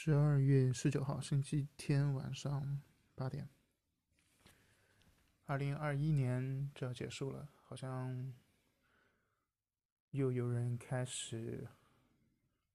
十二月十九号，星期天晚上八点。二零二一年就要结束了，好像又有人开始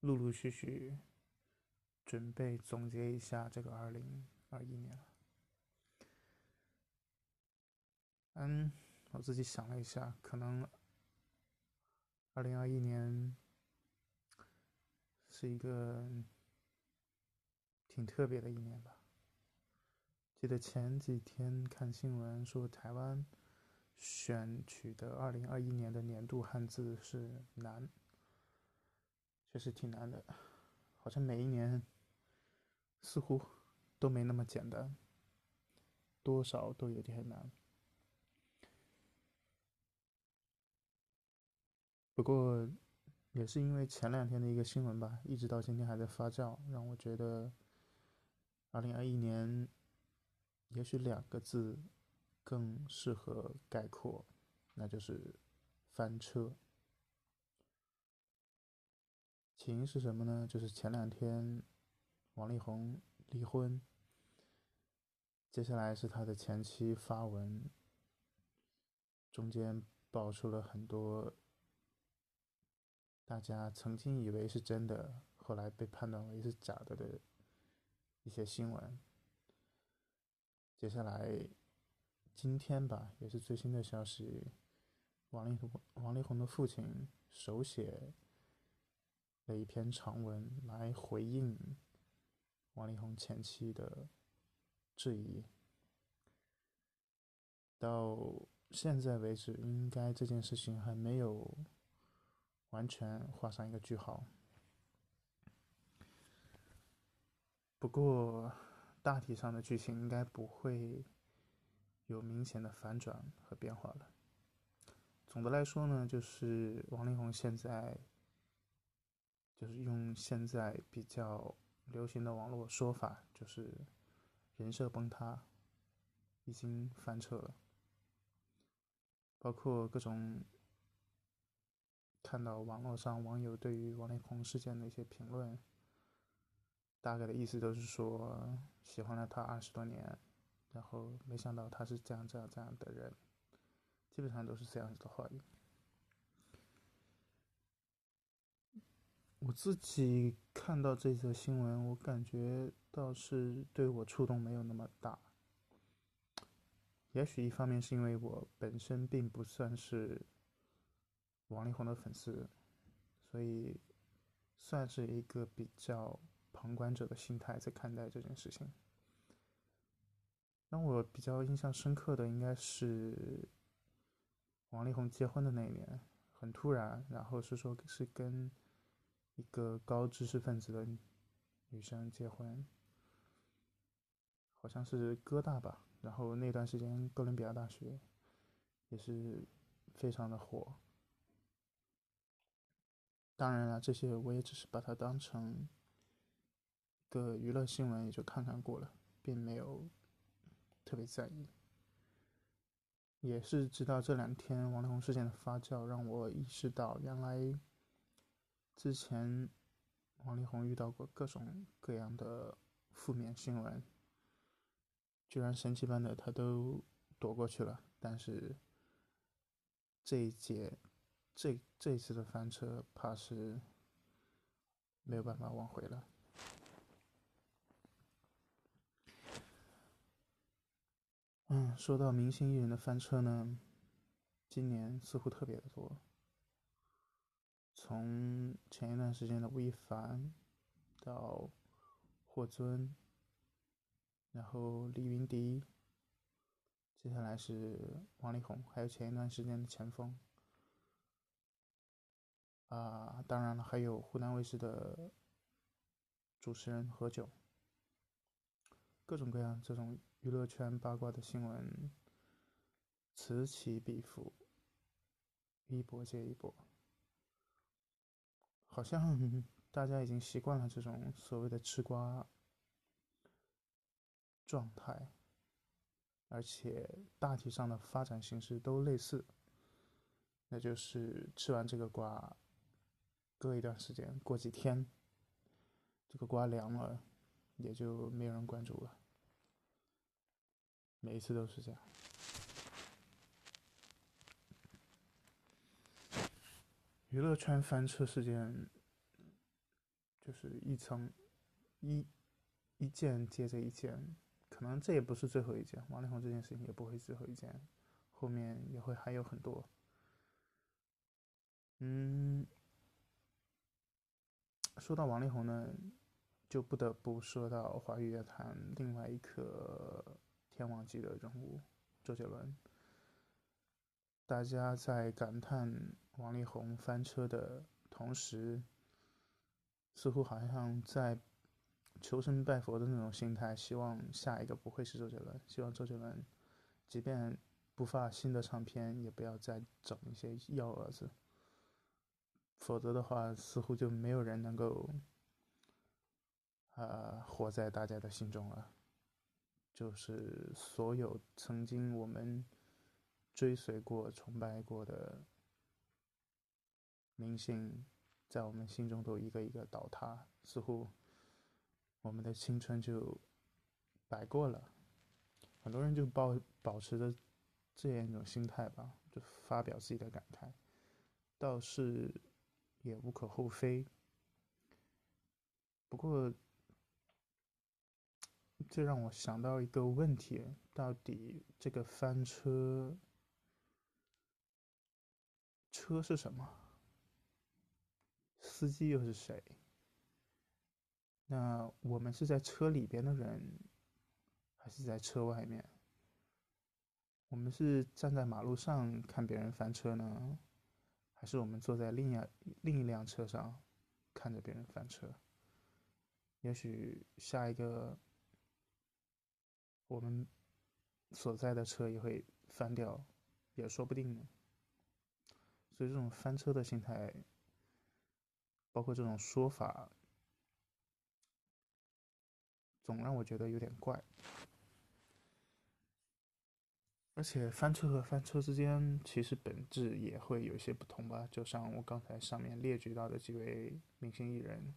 陆陆续续准备总结一下这个二零二一年了。嗯，我自己想了一下，可能二零二一年是一个。挺特别的一年吧。记得前几天看新闻说，台湾选取的二零二一年的年度汉字是“难”，确实挺难的。好像每一年似乎都没那么简单，多少都有点难。不过也是因为前两天的一个新闻吧，一直到今天还在发酵，让我觉得。二零二一年，也许两个字更适合概括，那就是翻车。起因是什么呢？就是前两天王力宏离婚，接下来是他的前妻发文，中间爆出了很多大家曾经以为是真的，后来被判断为是假的的。一些新闻，接下来今天吧，也是最新的消息，王力宏王力宏的父亲手写了一篇长文来回应王力宏前妻的质疑。到现在为止，应该这件事情还没有完全画上一个句号。不过，大体上的剧情应该不会有明显的反转和变化了。总的来说呢，就是王力宏现在就是用现在比较流行的网络说法，就是人设崩塌，已经翻车了。包括各种看到网络上网友对于王力宏事件的一些评论。大概的意思都是说，喜欢了他二十多年，然后没想到他是这样这样这样的人，基本上都是这样子的话语。我自己看到这则新闻，我感觉倒是对我触动没有那么大。也许一方面是因为我本身并不算是王力宏的粉丝，所以算是一个比较。旁观者的心态在看待这件事情。让我比较印象深刻的应该是王力宏结婚的那一年，很突然，然后是说是跟一个高知识分子的女生结婚，好像是哥大吧。然后那段时间哥伦比亚大学也是非常的火。当然了，这些我也只是把它当成。个娱乐新闻也就看看过了，并没有特别在意。也是直到这两天王力宏事件的发酵，让我意识到，原来之前王力宏遇到过各种各样的负面新闻，居然神奇般的他都躲过去了。但是这一届，这这一次的翻车，怕是没有办法挽回了。嗯，说到明星艺人的翻车呢，今年似乎特别的多。从前一段时间的吴亦凡，到霍尊，然后李云迪，接下来是王力宏，还有前一段时间的前锋。啊，当然了，还有湖南卫视的主持人何炅，各种各样这种。娱乐圈八卦的新闻此起彼伏，一波接一波，好像大家已经习惯了这种所谓的吃瓜状态，而且大体上的发展形式都类似，那就是吃完这个瓜，隔一段时间，过几天，这个瓜凉了，也就没有人关注了。每一次都是这样。娱乐圈翻车事件，就是一层一一件接着一件，可能这也不是最后一件。王力宏这件事情也不会最后一件，后面也会还有很多。嗯，说到王力宏呢，就不得不说到华语乐坛另外一颗天王级的人物周杰伦。大家在感叹。王力宏翻车的同时，似乎好像在求神拜佛的那种心态，希望下一个不会是周杰伦，希望周杰伦即便不发新的唱片，也不要再整一些幺蛾子，否则的话，似乎就没有人能够啊活在大家的心中了。就是所有曾经我们追随过、崇拜过的。明星在我们心中都一个一个倒塌，似乎我们的青春就白过了。很多人就保保持着这样一种心态吧，就发表自己的感慨，倒是也无可厚非。不过，这让我想到一个问题：到底这个翻车车是什么？司机又是谁？那我们是在车里边的人，还是在车外面？我们是站在马路上看别人翻车呢，还是我们坐在另一另一辆车上看着别人翻车？也许下一个我们所在的车也会翻掉，也说不定呢。所以这种翻车的心态。包括这种说法，总让我觉得有点怪。而且翻车和翻车之间，其实本质也会有些不同吧。就像我刚才上面列举到的几位明星艺人，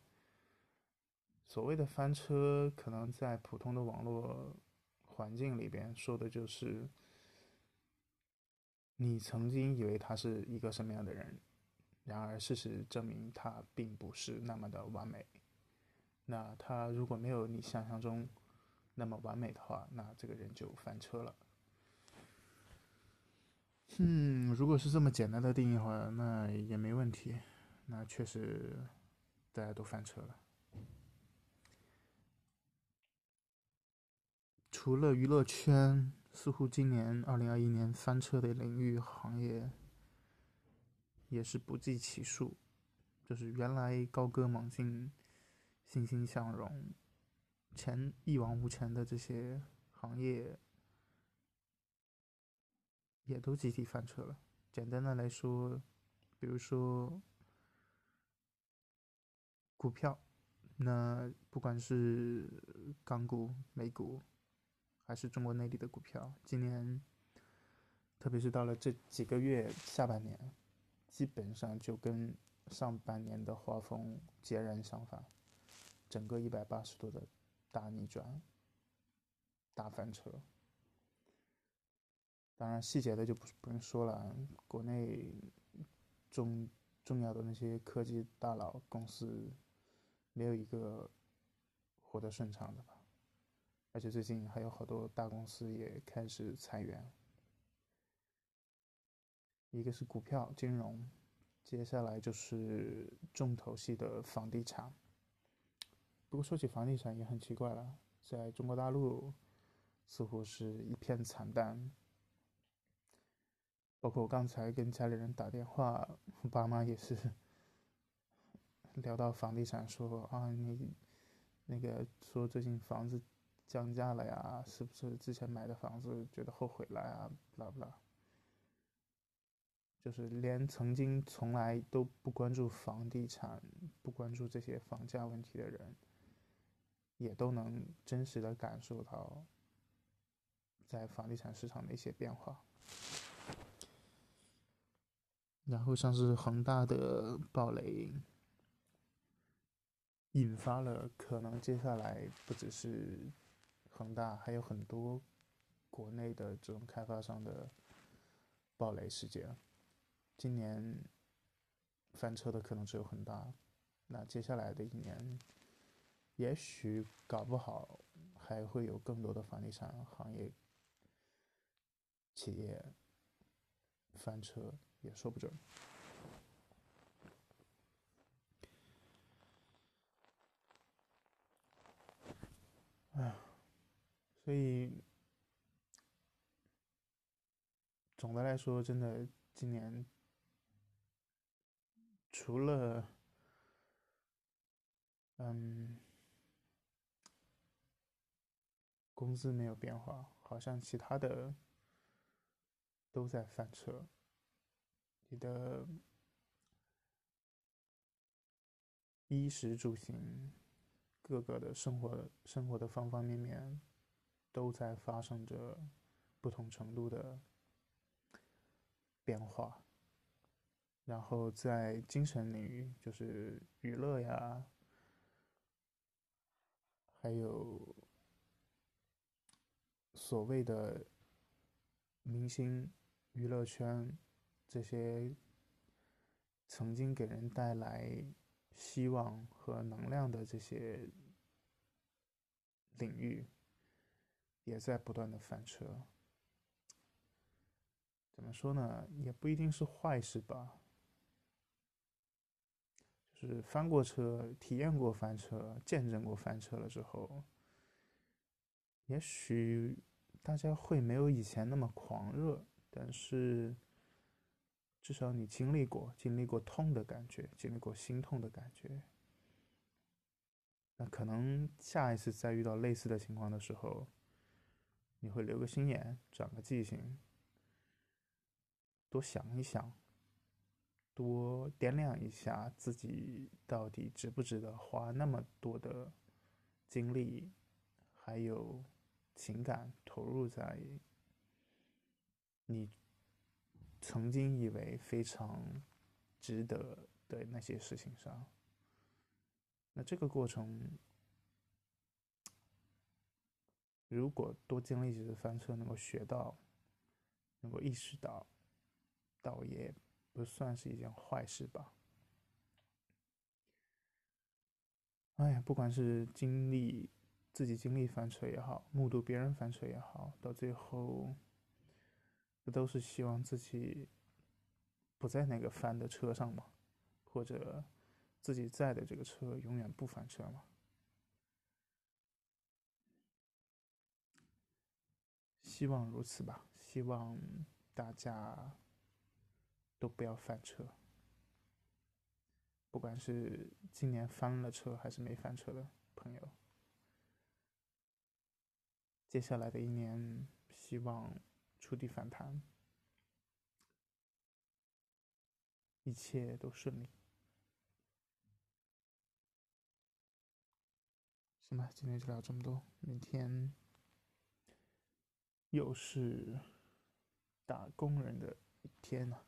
所谓的翻车，可能在普通的网络环境里边说的就是，你曾经以为他是一个什么样的人。然而，事实证明他并不是那么的完美。那他如果没有你想象中那么完美的话，那这个人就翻车了。嗯，如果是这么简单的定义的话，那也没问题。那确实，大家都翻车了。除了娱乐圈，似乎今年二零二一年翻车的领域行业。也是不计其数，就是原来高歌猛进、欣欣向荣、前一往无前的这些行业，也都集体翻车了。简单的来说，比如说股票，那不管是港股、美股，还是中国内地的股票，今年，特别是到了这几个月下半年。基本上就跟上半年的画风截然相反，整个一百八十度的大逆转、大翻车。当然，细节的就不不用说了，国内重重要的那些科技大佬公司，没有一个活得顺畅的吧？而且最近还有好多大公司也开始裁员。一个是股票金融，接下来就是重头戏的房地产。不过说起房地产也很奇怪了，在中国大陆似乎是一片惨淡。包括我刚才跟家里人打电话，爸妈也是聊到房地产，说啊你那个说最近房子降价了呀，是不是之前买的房子觉得后悔了呀？不啦不啦。就是连曾经从来都不关注房地产、不关注这些房价问题的人，也都能真实的感受到在房地产市场的一些变化。然后像是恒大的暴雷，引发了可能接下来不只是恒大，还有很多国内的这种开发商的暴雷事件。今年翻车的可能只有恒大，那接下来的一年，也许搞不好还会有更多的房地产行业企业翻车，也说不准。哎，所以总的来说，真的今年除了嗯工资没有变化，好像其他的都在翻车。你的衣食住行。各个的生活生活的方方面面都在发生着不同程度的变化，然后在精神领域，就是娱乐呀，还有所谓的明星娱乐圈这些曾经给人带来。希望和能量的这些领域，也在不断的翻车。怎么说呢？也不一定是坏事吧。就是翻过车、体验过翻车、见证过翻车了之后，也许大家会没有以前那么狂热，但是。至少你经历过，经历过痛的感觉，经历过心痛的感觉。那可能下一次再遇到类似的情况的时候，你会留个心眼，长个记性，多想一想，多掂量一下自己到底值不值得花那么多的精力，还有情感投入在你。曾经以为非常值得的那些事情上，那这个过程，如果多经历几次翻车，能够学到，能够意识到，倒也不算是一件坏事吧。哎呀，不管是经历自己经历翻车也好，目睹别人翻车也好，到最后。不都是希望自己不在那个翻的车上吗？或者自己在的这个车永远不翻车吗？希望如此吧。希望大家都不要翻车。不管是今年翻了车还是没翻车的朋友，接下来的一年，希望。触底反弹，一切都顺利。行吧，今天就聊这么多。明天又是打工人的一天了，